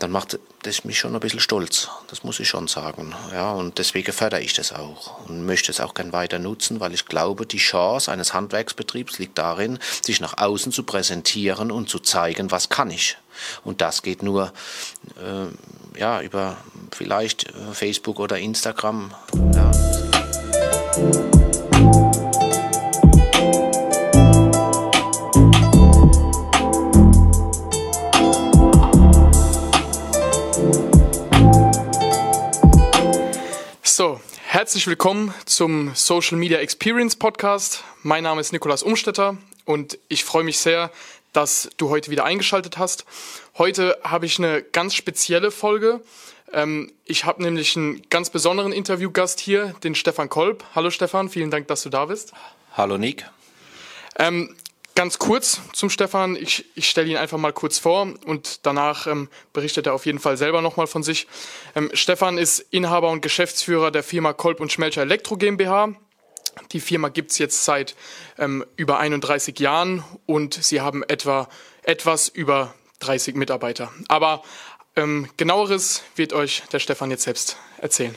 dann macht das mich schon ein bisschen stolz. Das muss ich schon sagen. Ja, und deswegen fördere ich das auch und möchte es auch gern weiter nutzen, weil ich glaube, die Chance eines Handwerksbetriebs liegt darin, sich nach außen zu präsentieren und zu zeigen, was kann ich. Und das geht nur äh, ja, über vielleicht äh, Facebook oder Instagram. Ja. Herzlich willkommen zum Social Media Experience Podcast. Mein Name ist Nikolas Umstetter und ich freue mich sehr, dass du heute wieder eingeschaltet hast. Heute habe ich eine ganz spezielle Folge. Ähm, ich habe nämlich einen ganz besonderen Interviewgast hier, den Stefan Kolb. Hallo Stefan, vielen Dank, dass du da bist. Hallo Nick. Ganz kurz zum Stefan. Ich, ich stelle ihn einfach mal kurz vor und danach ähm, berichtet er auf jeden Fall selber nochmal von sich. Ähm, Stefan ist Inhaber und Geschäftsführer der Firma Kolb und Schmelcher Elektro GmbH. Die Firma gibt's jetzt seit ähm, über 31 Jahren und sie haben etwa etwas über 30 Mitarbeiter. Aber ähm, genaueres wird euch der Stefan jetzt selbst erzählen.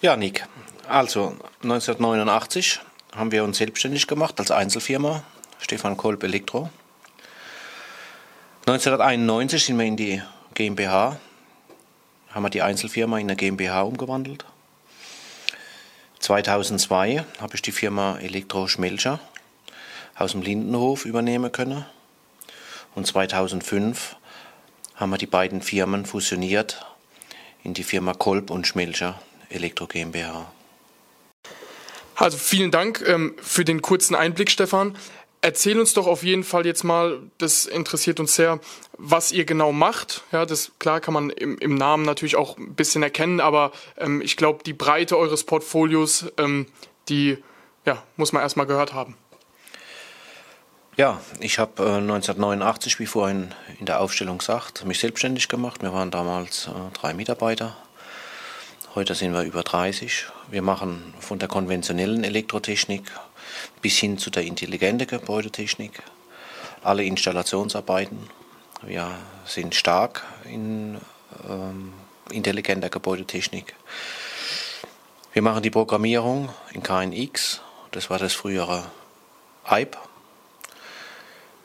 Ja, Nick. Also 1989 haben wir uns selbstständig gemacht als Einzelfirma, Stefan Kolb Elektro. 1991 sind wir in die GmbH, haben wir die Einzelfirma in eine GmbH umgewandelt. 2002 habe ich die Firma Elektro Schmelcher aus dem Lindenhof übernehmen können. Und 2005 haben wir die beiden Firmen fusioniert in die Firma Kolb und Schmelcher Elektro GmbH. Also vielen Dank ähm, für den kurzen Einblick, Stefan. Erzähl uns doch auf jeden Fall jetzt mal, das interessiert uns sehr, was ihr genau macht. Ja, das klar kann man im, im Namen natürlich auch ein bisschen erkennen, aber ähm, ich glaube, die Breite eures Portfolios, ähm, die ja, muss man erstmal gehört haben. Ja, ich habe äh, 1989, wie vorhin in der Aufstellung gesagt, mich selbstständig gemacht. Wir waren damals äh, drei Mitarbeiter Heute sind wir über 30. Wir machen von der konventionellen Elektrotechnik bis hin zu der intelligenten Gebäudetechnik alle Installationsarbeiten. Wir sind stark in ähm, intelligenter Gebäudetechnik. Wir machen die Programmierung in KNX, das war das frühere IPE.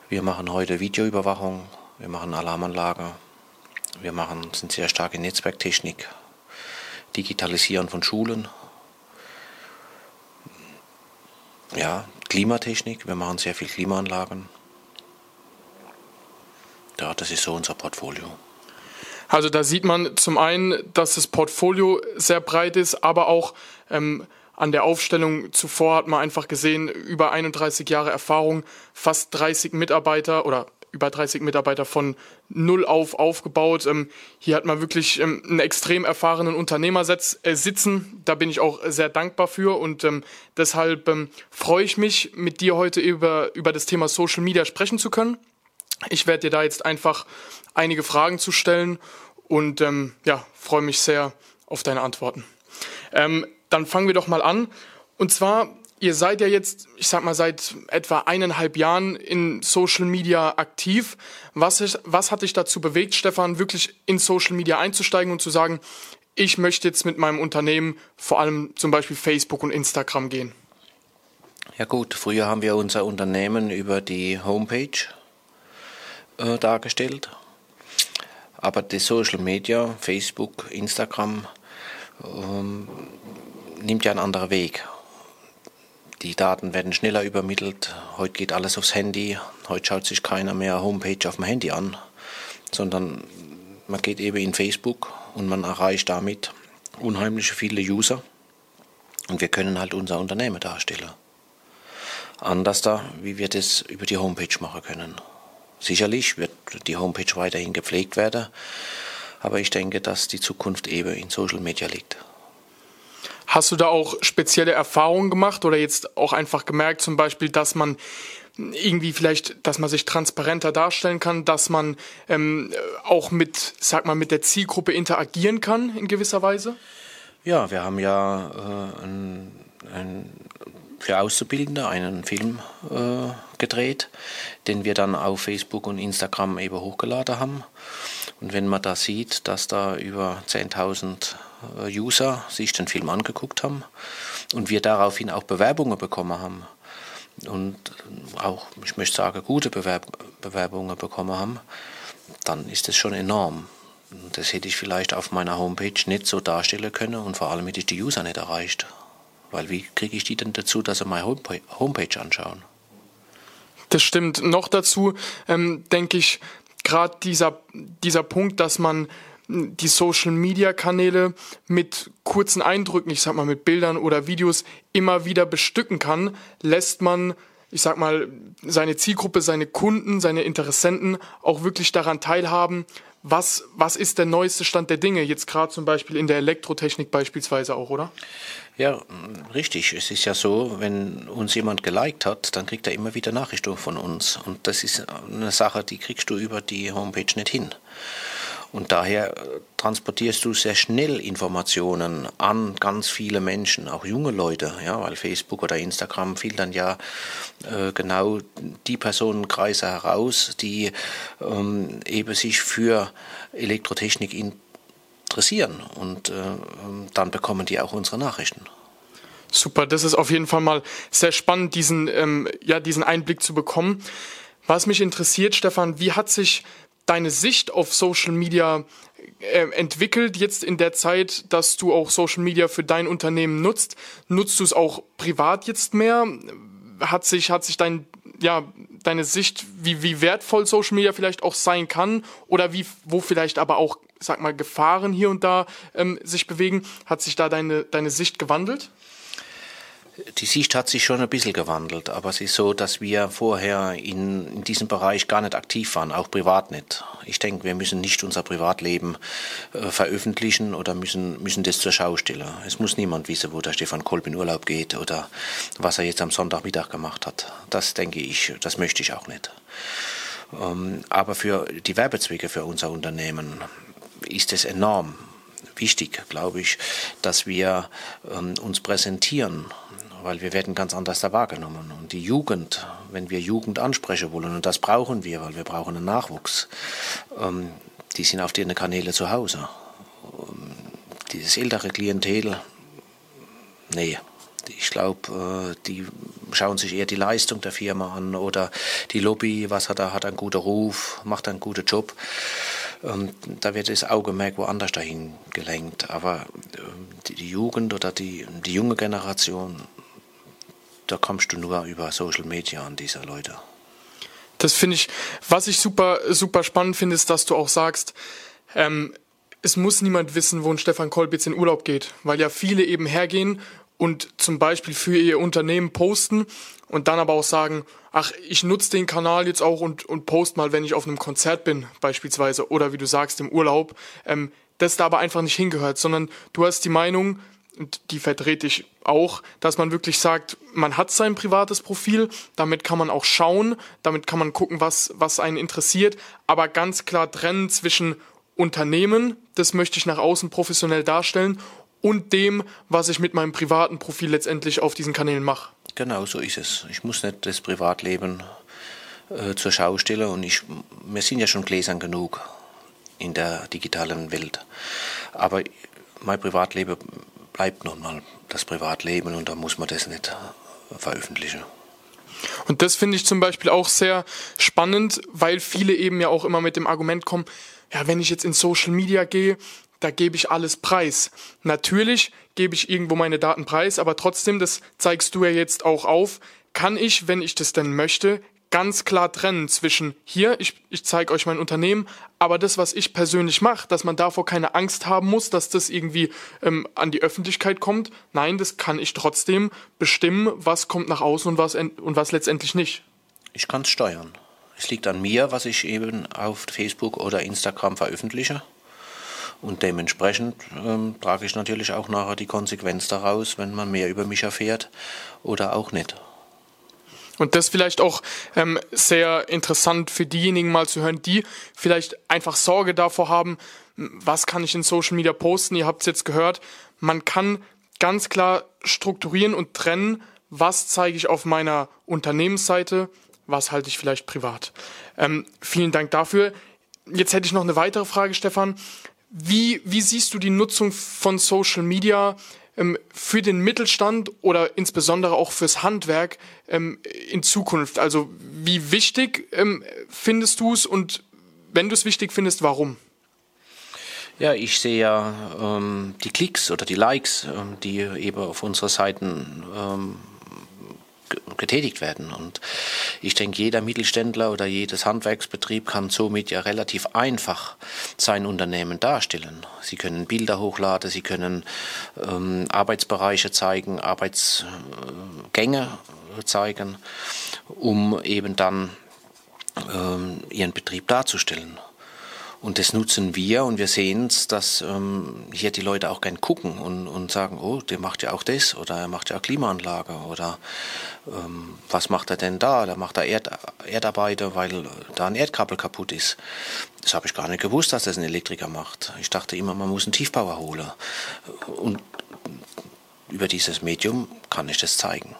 Wir machen heute Videoüberwachung, wir machen Alarmanlage, wir machen, sind sehr stark in Netzwerktechnik, Digitalisieren von Schulen. Ja, Klimatechnik, wir machen sehr viel Klimaanlagen. Ja, das ist so unser Portfolio. Also da sieht man zum einen, dass das Portfolio sehr breit ist, aber auch ähm, an der Aufstellung zuvor hat man einfach gesehen, über 31 Jahre Erfahrung, fast 30 Mitarbeiter oder über 30 Mitarbeiter von null auf aufgebaut. Ähm, hier hat man wirklich ähm, einen extrem erfahrenen Unternehmer äh, sitzen. Da bin ich auch sehr dankbar für und ähm, deshalb ähm, freue ich mich, mit dir heute über, über das Thema Social Media sprechen zu können. Ich werde dir da jetzt einfach einige Fragen zu stellen und ähm, ja, freue mich sehr auf deine Antworten. Ähm, dann fangen wir doch mal an. Und zwar Ihr seid ja jetzt, ich sag mal, seit etwa eineinhalb Jahren in Social Media aktiv. Was, ist, was hat dich dazu bewegt, Stefan, wirklich in Social Media einzusteigen und zu sagen, ich möchte jetzt mit meinem Unternehmen vor allem zum Beispiel Facebook und Instagram gehen? Ja gut, früher haben wir unser Unternehmen über die Homepage äh, dargestellt. Aber die Social Media, Facebook, Instagram, ähm, nimmt ja einen anderen Weg. Die Daten werden schneller übermittelt. Heute geht alles aufs Handy. Heute schaut sich keiner mehr Homepage auf dem Handy an, sondern man geht eben in Facebook und man erreicht damit unheimlich viele User. Und wir können halt unser Unternehmen darstellen. Anders da, wie wir das über die Homepage machen können. Sicherlich wird die Homepage weiterhin gepflegt werden, aber ich denke, dass die Zukunft eben in Social Media liegt. Hast du da auch spezielle Erfahrungen gemacht oder jetzt auch einfach gemerkt, zum Beispiel, dass man irgendwie vielleicht, dass man sich transparenter darstellen kann, dass man ähm, auch mit, sag mal, mit der Zielgruppe interagieren kann in gewisser Weise? Ja, wir haben ja äh, ein, ein, für Auszubildende einen Film äh, gedreht, den wir dann auf Facebook und Instagram eben hochgeladen haben. Und wenn man da sieht, dass da über 10.000 äh, User sich den Film angeguckt haben und wir daraufhin auch Bewerbungen bekommen haben und auch, ich möchte sagen, gute Bewerb Bewerbungen bekommen haben, dann ist das schon enorm. Das hätte ich vielleicht auf meiner Homepage nicht so darstellen können und vor allem hätte ich die User nicht erreicht. Weil wie kriege ich die denn dazu, dass sie meine Homepage anschauen? Das stimmt. Noch dazu ähm, denke ich, gerade dieser, dieser Punkt, dass man die Social-Media-Kanäle mit kurzen Eindrücken, ich sag mal mit Bildern oder Videos immer wieder bestücken kann, lässt man, ich sag mal, seine Zielgruppe, seine Kunden, seine Interessenten auch wirklich daran teilhaben, was, was ist der neueste Stand der Dinge, jetzt gerade zum Beispiel in der Elektrotechnik beispielsweise auch, oder? Ja, richtig. Es ist ja so, wenn uns jemand geliked hat, dann kriegt er immer wieder Nachrichten von uns. Und das ist eine Sache, die kriegst du über die Homepage nicht hin. Und daher äh, transportierst du sehr schnell Informationen an ganz viele Menschen, auch junge Leute, ja, weil Facebook oder Instagram fiel dann ja äh, genau die Personenkreise heraus, die ähm, eben sich für Elektrotechnik interessieren. Und äh, dann bekommen die auch unsere Nachrichten. Super, das ist auf jeden Fall mal sehr spannend, diesen, ähm, ja, diesen Einblick zu bekommen. Was mich interessiert, Stefan, wie hat sich deine Sicht auf Social Media äh, entwickelt jetzt in der Zeit, dass du auch Social Media für dein Unternehmen nutzt? Nutzt du es auch privat jetzt mehr? Hat sich, hat sich dein, ja, deine Sicht, wie, wie wertvoll Social Media vielleicht auch sein kann oder wie, wo vielleicht aber auch, sag mal, Gefahren hier und da ähm, sich bewegen, hat sich da deine, deine Sicht gewandelt? Die Sicht hat sich schon ein bisschen gewandelt, aber es ist so, dass wir vorher in, in diesem Bereich gar nicht aktiv waren, auch privat nicht. Ich denke, wir müssen nicht unser Privatleben äh, veröffentlichen oder müssen, müssen das zur Schau stellen. Es muss niemand wissen, wo der Stefan Kolb in Urlaub geht oder was er jetzt am Sonntagmittag gemacht hat. Das denke ich, das möchte ich auch nicht. Ähm, aber für die Werbezwecke für unser Unternehmen ist es enorm wichtig, glaube ich, dass wir ähm, uns präsentieren weil wir werden ganz anders da wahrgenommen. Und die Jugend, wenn wir Jugend ansprechen wollen, und das brauchen wir, weil wir brauchen einen Nachwuchs, ähm, die sind auf den Kanäle zu Hause. Ähm, dieses ältere Klientel, nee, ich glaube, äh, die schauen sich eher die Leistung der Firma an oder die Lobby, was hat er, hat einen guten Ruf, macht einen guten Job. Ähm, da wird das Augenmerk woanders dahin gelenkt. Aber ähm, die Jugend oder die, die junge Generation da kommst du nur über Social Media an diese Leute. Das finde ich, was ich super, super spannend finde, ist, dass du auch sagst, ähm, es muss niemand wissen, wo ein Stefan Kolbitz in Urlaub geht, weil ja viele eben hergehen und zum Beispiel für ihr Unternehmen posten und dann aber auch sagen, ach, ich nutze den Kanal jetzt auch und, und post mal, wenn ich auf einem Konzert bin, beispielsweise, oder wie du sagst, im Urlaub, ähm, das da aber einfach nicht hingehört, sondern du hast die Meinung, und die vertrete ich auch, dass man wirklich sagt, man hat sein privates Profil, damit kann man auch schauen, damit kann man gucken, was, was einen interessiert, aber ganz klar trennen zwischen Unternehmen, das möchte ich nach außen professionell darstellen, und dem, was ich mit meinem privaten Profil letztendlich auf diesen Kanälen mache. Genau, so ist es. Ich muss nicht das Privatleben äh, zur Schau stellen und ich, wir sind ja schon gläsern genug in der digitalen Welt. Aber mein Privatleben bleibt nun mal das Privatleben und da muss man das nicht veröffentlichen. Und das finde ich zum Beispiel auch sehr spannend, weil viele eben ja auch immer mit dem Argument kommen, ja, wenn ich jetzt in Social Media gehe, da gebe ich alles preis. Natürlich gebe ich irgendwo meine Daten preis, aber trotzdem, das zeigst du ja jetzt auch auf, kann ich, wenn ich das denn möchte, ganz klar trennen zwischen hier, ich, ich zeige euch mein Unternehmen, aber das, was ich persönlich mache, dass man davor keine Angst haben muss, dass das irgendwie ähm, an die Öffentlichkeit kommt. Nein, das kann ich trotzdem bestimmen, was kommt nach außen und was, und was letztendlich nicht. Ich kann es steuern. Es liegt an mir, was ich eben auf Facebook oder Instagram veröffentliche. Und dementsprechend ähm, trage ich natürlich auch nachher die Konsequenz daraus, wenn man mehr über mich erfährt oder auch nicht. Und das vielleicht auch ähm, sehr interessant für diejenigen mal zu hören, die vielleicht einfach Sorge davor haben, was kann ich in Social Media posten. Ihr habt es jetzt gehört, man kann ganz klar strukturieren und trennen, was zeige ich auf meiner Unternehmensseite, was halte ich vielleicht privat. Ähm, vielen Dank dafür. jetzt hätte ich noch eine weitere Frage, Stefan. Wie, wie siehst du die Nutzung von Social Media für den Mittelstand oder insbesondere auch fürs Handwerk ähm, in Zukunft? Also wie wichtig ähm, findest du es und wenn du es wichtig findest, warum? Ja, ich sehe ja ähm, die Klicks oder die Likes, ähm, die eben auf unsere Seiten ähm, getätigt werden. Und ich denke, jeder Mittelständler oder jedes Handwerksbetrieb kann somit ja relativ einfach sein Unternehmen darstellen. Sie können Bilder hochladen, sie können ähm, Arbeitsbereiche zeigen, Arbeitsgänge zeigen, um eben dann ähm, ihren Betrieb darzustellen. Und das nutzen wir und wir sehen es, dass ähm, hier die Leute auch gern gucken und, und sagen, oh, der macht ja auch das oder er macht ja Klimaanlage oder ähm, was macht er denn da? Da macht er Erd Erdarbeiter, weil da ein Erdkabel kaputt ist. Das habe ich gar nicht gewusst, dass das ein Elektriker macht. Ich dachte immer, man muss einen Tiefbauer holen. Und über dieses Medium kann ich das zeigen.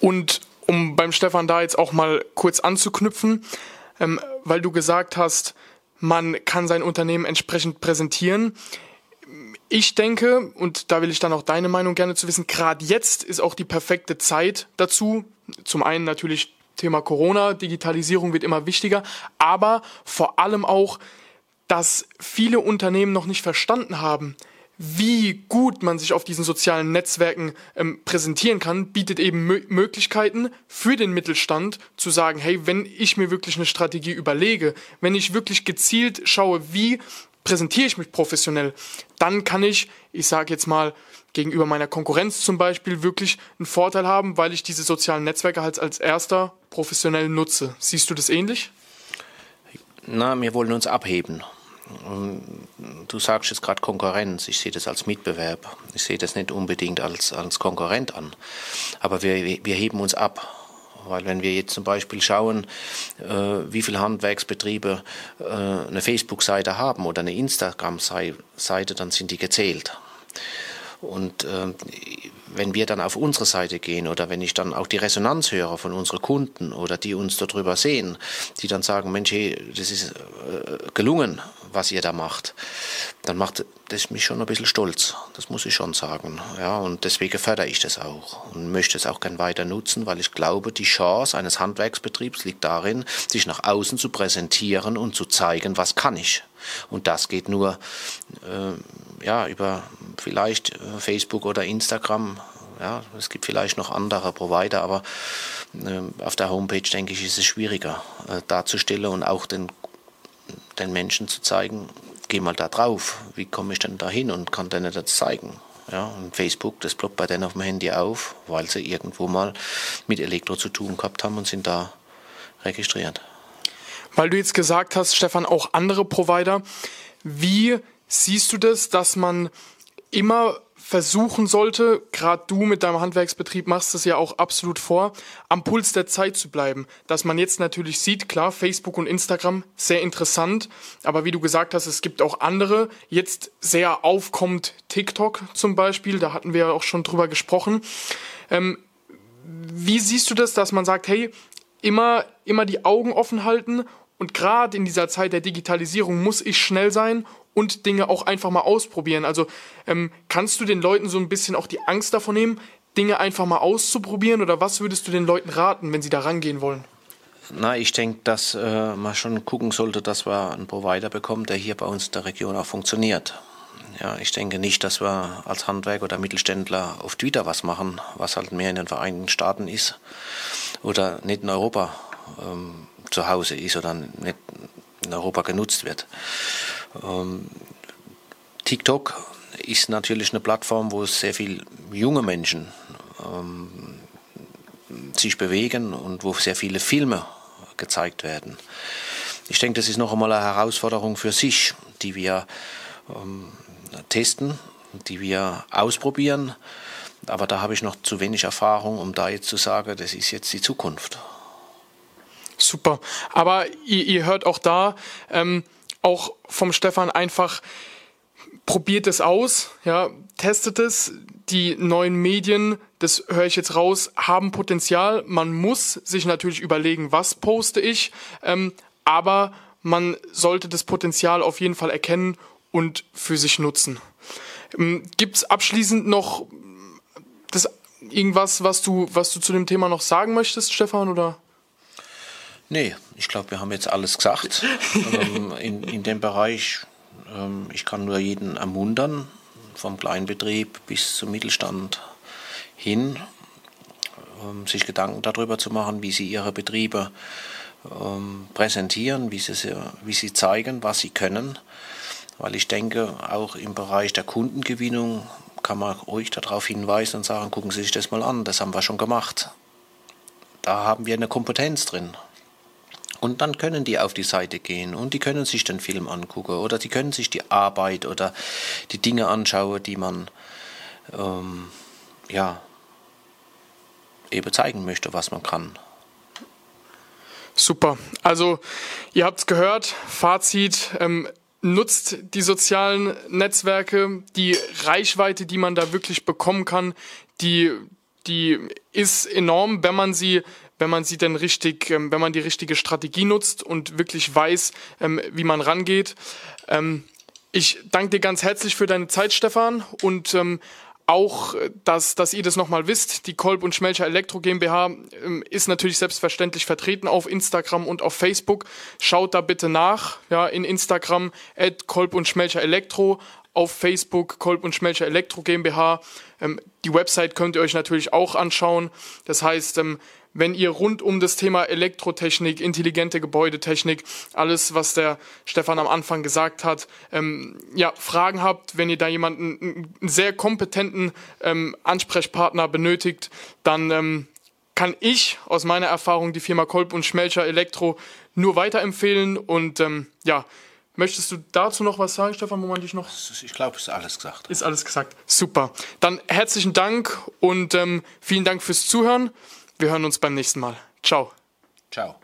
Und um beim Stefan da jetzt auch mal kurz anzuknüpfen, ähm, weil du gesagt hast, man kann sein Unternehmen entsprechend präsentieren. Ich denke, und da will ich dann auch deine Meinung gerne zu wissen, gerade jetzt ist auch die perfekte Zeit dazu. Zum einen natürlich Thema Corona, Digitalisierung wird immer wichtiger, aber vor allem auch, dass viele Unternehmen noch nicht verstanden haben, wie gut man sich auf diesen sozialen Netzwerken ähm, präsentieren kann, bietet eben Mö Möglichkeiten für den Mittelstand zu sagen, hey, wenn ich mir wirklich eine Strategie überlege, wenn ich wirklich gezielt schaue, wie präsentiere ich mich professionell, dann kann ich, ich sage jetzt mal, gegenüber meiner Konkurrenz zum Beispiel wirklich einen Vorteil haben, weil ich diese sozialen Netzwerke halt als erster professionell nutze. Siehst du das ähnlich? Na, wir wollen uns abheben. Du sagst jetzt gerade Konkurrenz. Ich sehe das als Mitbewerb. Ich sehe das nicht unbedingt als, als Konkurrent an. Aber wir, wir heben uns ab. Weil wenn wir jetzt zum Beispiel schauen, äh, wie viele Handwerksbetriebe äh, eine Facebook-Seite haben oder eine Instagram-Seite, dann sind die gezählt. Und äh, wenn wir dann auf unsere Seite gehen oder wenn ich dann auch die Resonanz höre von unseren Kunden oder die uns darüber sehen, die dann sagen, Mensch, hey, das ist äh, gelungen, was ihr da macht, dann macht das mich schon ein bisschen stolz. Das muss ich schon sagen. Ja, und deswegen fördere ich das auch und möchte es auch gern weiter nutzen, weil ich glaube, die Chance eines Handwerksbetriebs liegt darin, sich nach außen zu präsentieren und zu zeigen, was kann ich. Und das geht nur äh, ja, über vielleicht äh, Facebook oder Instagram. Ja, es gibt vielleicht noch andere Provider, aber äh, auf der Homepage, denke ich, ist es schwieriger äh, darzustellen und auch den den Menschen zu zeigen, geh mal da drauf, wie komme ich denn da hin und kann denen das zeigen. Ja, und Facebook, das ploppt bei denen auf dem Handy auf, weil sie irgendwo mal mit Elektro zu tun gehabt haben und sind da registriert. Weil du jetzt gesagt hast, Stefan, auch andere Provider, wie siehst du das, dass man immer versuchen sollte, gerade du mit deinem Handwerksbetrieb machst es ja auch absolut vor, am Puls der Zeit zu bleiben. Dass man jetzt natürlich sieht, klar, Facebook und Instagram, sehr interessant, aber wie du gesagt hast, es gibt auch andere. Jetzt sehr aufkommt TikTok zum Beispiel, da hatten wir ja auch schon drüber gesprochen. Ähm, wie siehst du das, dass man sagt, hey, immer, immer die Augen offen halten und gerade in dieser Zeit der Digitalisierung muss ich schnell sein und Dinge auch einfach mal ausprobieren. Also ähm, kannst du den Leuten so ein bisschen auch die Angst davon nehmen, Dinge einfach mal auszuprobieren oder was würdest du den Leuten raten, wenn sie da rangehen wollen? Na, ich denke, dass äh, man schon gucken sollte, dass wir einen Provider bekommen, der hier bei uns in der Region auch funktioniert. Ja, ich denke nicht, dass wir als Handwerk oder Mittelständler auf Twitter was machen, was halt mehr in den Vereinigten Staaten ist oder nicht in Europa ähm, zu Hause ist oder nicht in Europa genutzt wird. Ähm, TikTok ist natürlich eine Plattform, wo sehr viele junge Menschen ähm, sich bewegen und wo sehr viele Filme gezeigt werden. Ich denke, das ist noch einmal eine Herausforderung für sich, die wir ähm, testen, die wir ausprobieren. Aber da habe ich noch zu wenig Erfahrung, um da jetzt zu sagen, das ist jetzt die Zukunft. Super. Aber ihr, ihr hört auch da, ähm, auch vom Stefan einfach probiert es aus, ja, testet es. Die neuen Medien, das höre ich jetzt raus, haben Potenzial. Man muss sich natürlich überlegen, was poste ich, ähm, aber man sollte das Potenzial auf jeden Fall erkennen und für sich nutzen. Ähm, Gibt es abschließend noch das, irgendwas, was du, was du zu dem Thema noch sagen möchtest, Stefan? Oder? Nee, ich glaube, wir haben jetzt alles gesagt ähm, in, in dem Bereich. Ähm, ich kann nur jeden ermuntern, vom Kleinbetrieb bis zum Mittelstand hin, ähm, sich Gedanken darüber zu machen, wie sie ihre Betriebe ähm, präsentieren, wie sie, wie sie zeigen, was sie können. Weil ich denke, auch im Bereich der Kundengewinnung kann man ruhig darauf hinweisen und sagen, gucken Sie sich das mal an, das haben wir schon gemacht. Da haben wir eine Kompetenz drin. Und dann können die auf die Seite gehen und die können sich den Film angucken oder die können sich die Arbeit oder die Dinge anschauen, die man ähm, ja eben zeigen möchte, was man kann. Super. Also ihr habt es gehört. Fazit. Ähm, nutzt die sozialen Netzwerke, die Reichweite, die man da wirklich bekommen kann, die die ist enorm, wenn man sie wenn man sie denn richtig, ähm, wenn man die richtige Strategie nutzt und wirklich weiß, ähm, wie man rangeht. Ähm, ich danke dir ganz herzlich für deine Zeit, Stefan, und auch, dass, dass ihr das nochmal wisst, die Kolb und Schmelcher Elektro GmbH ist natürlich selbstverständlich vertreten auf Instagram und auf Facebook. Schaut da bitte nach, ja, in Instagram at Kolb und Schmelcher Elektro, auf Facebook Kolb und Schmelcher Elektro GmbH. die Website könnt ihr euch natürlich auch anschauen. Das heißt, wenn ihr rund um das Thema Elektrotechnik, intelligente Gebäudetechnik, alles, was der Stefan am Anfang gesagt hat, ähm, ja, Fragen habt, wenn ihr da jemanden, einen sehr kompetenten ähm, Ansprechpartner benötigt, dann ähm, kann ich aus meiner Erfahrung die Firma Kolb und Schmelcher Elektro nur weiterempfehlen und ähm, ja, Möchtest du dazu noch was sagen, Stefan, wo man dich noch. Ich glaube, ist alles gesagt. Ist alles gesagt. Super. Dann herzlichen Dank und ähm, vielen Dank fürs Zuhören. Wir hören uns beim nächsten Mal. Ciao. Ciao.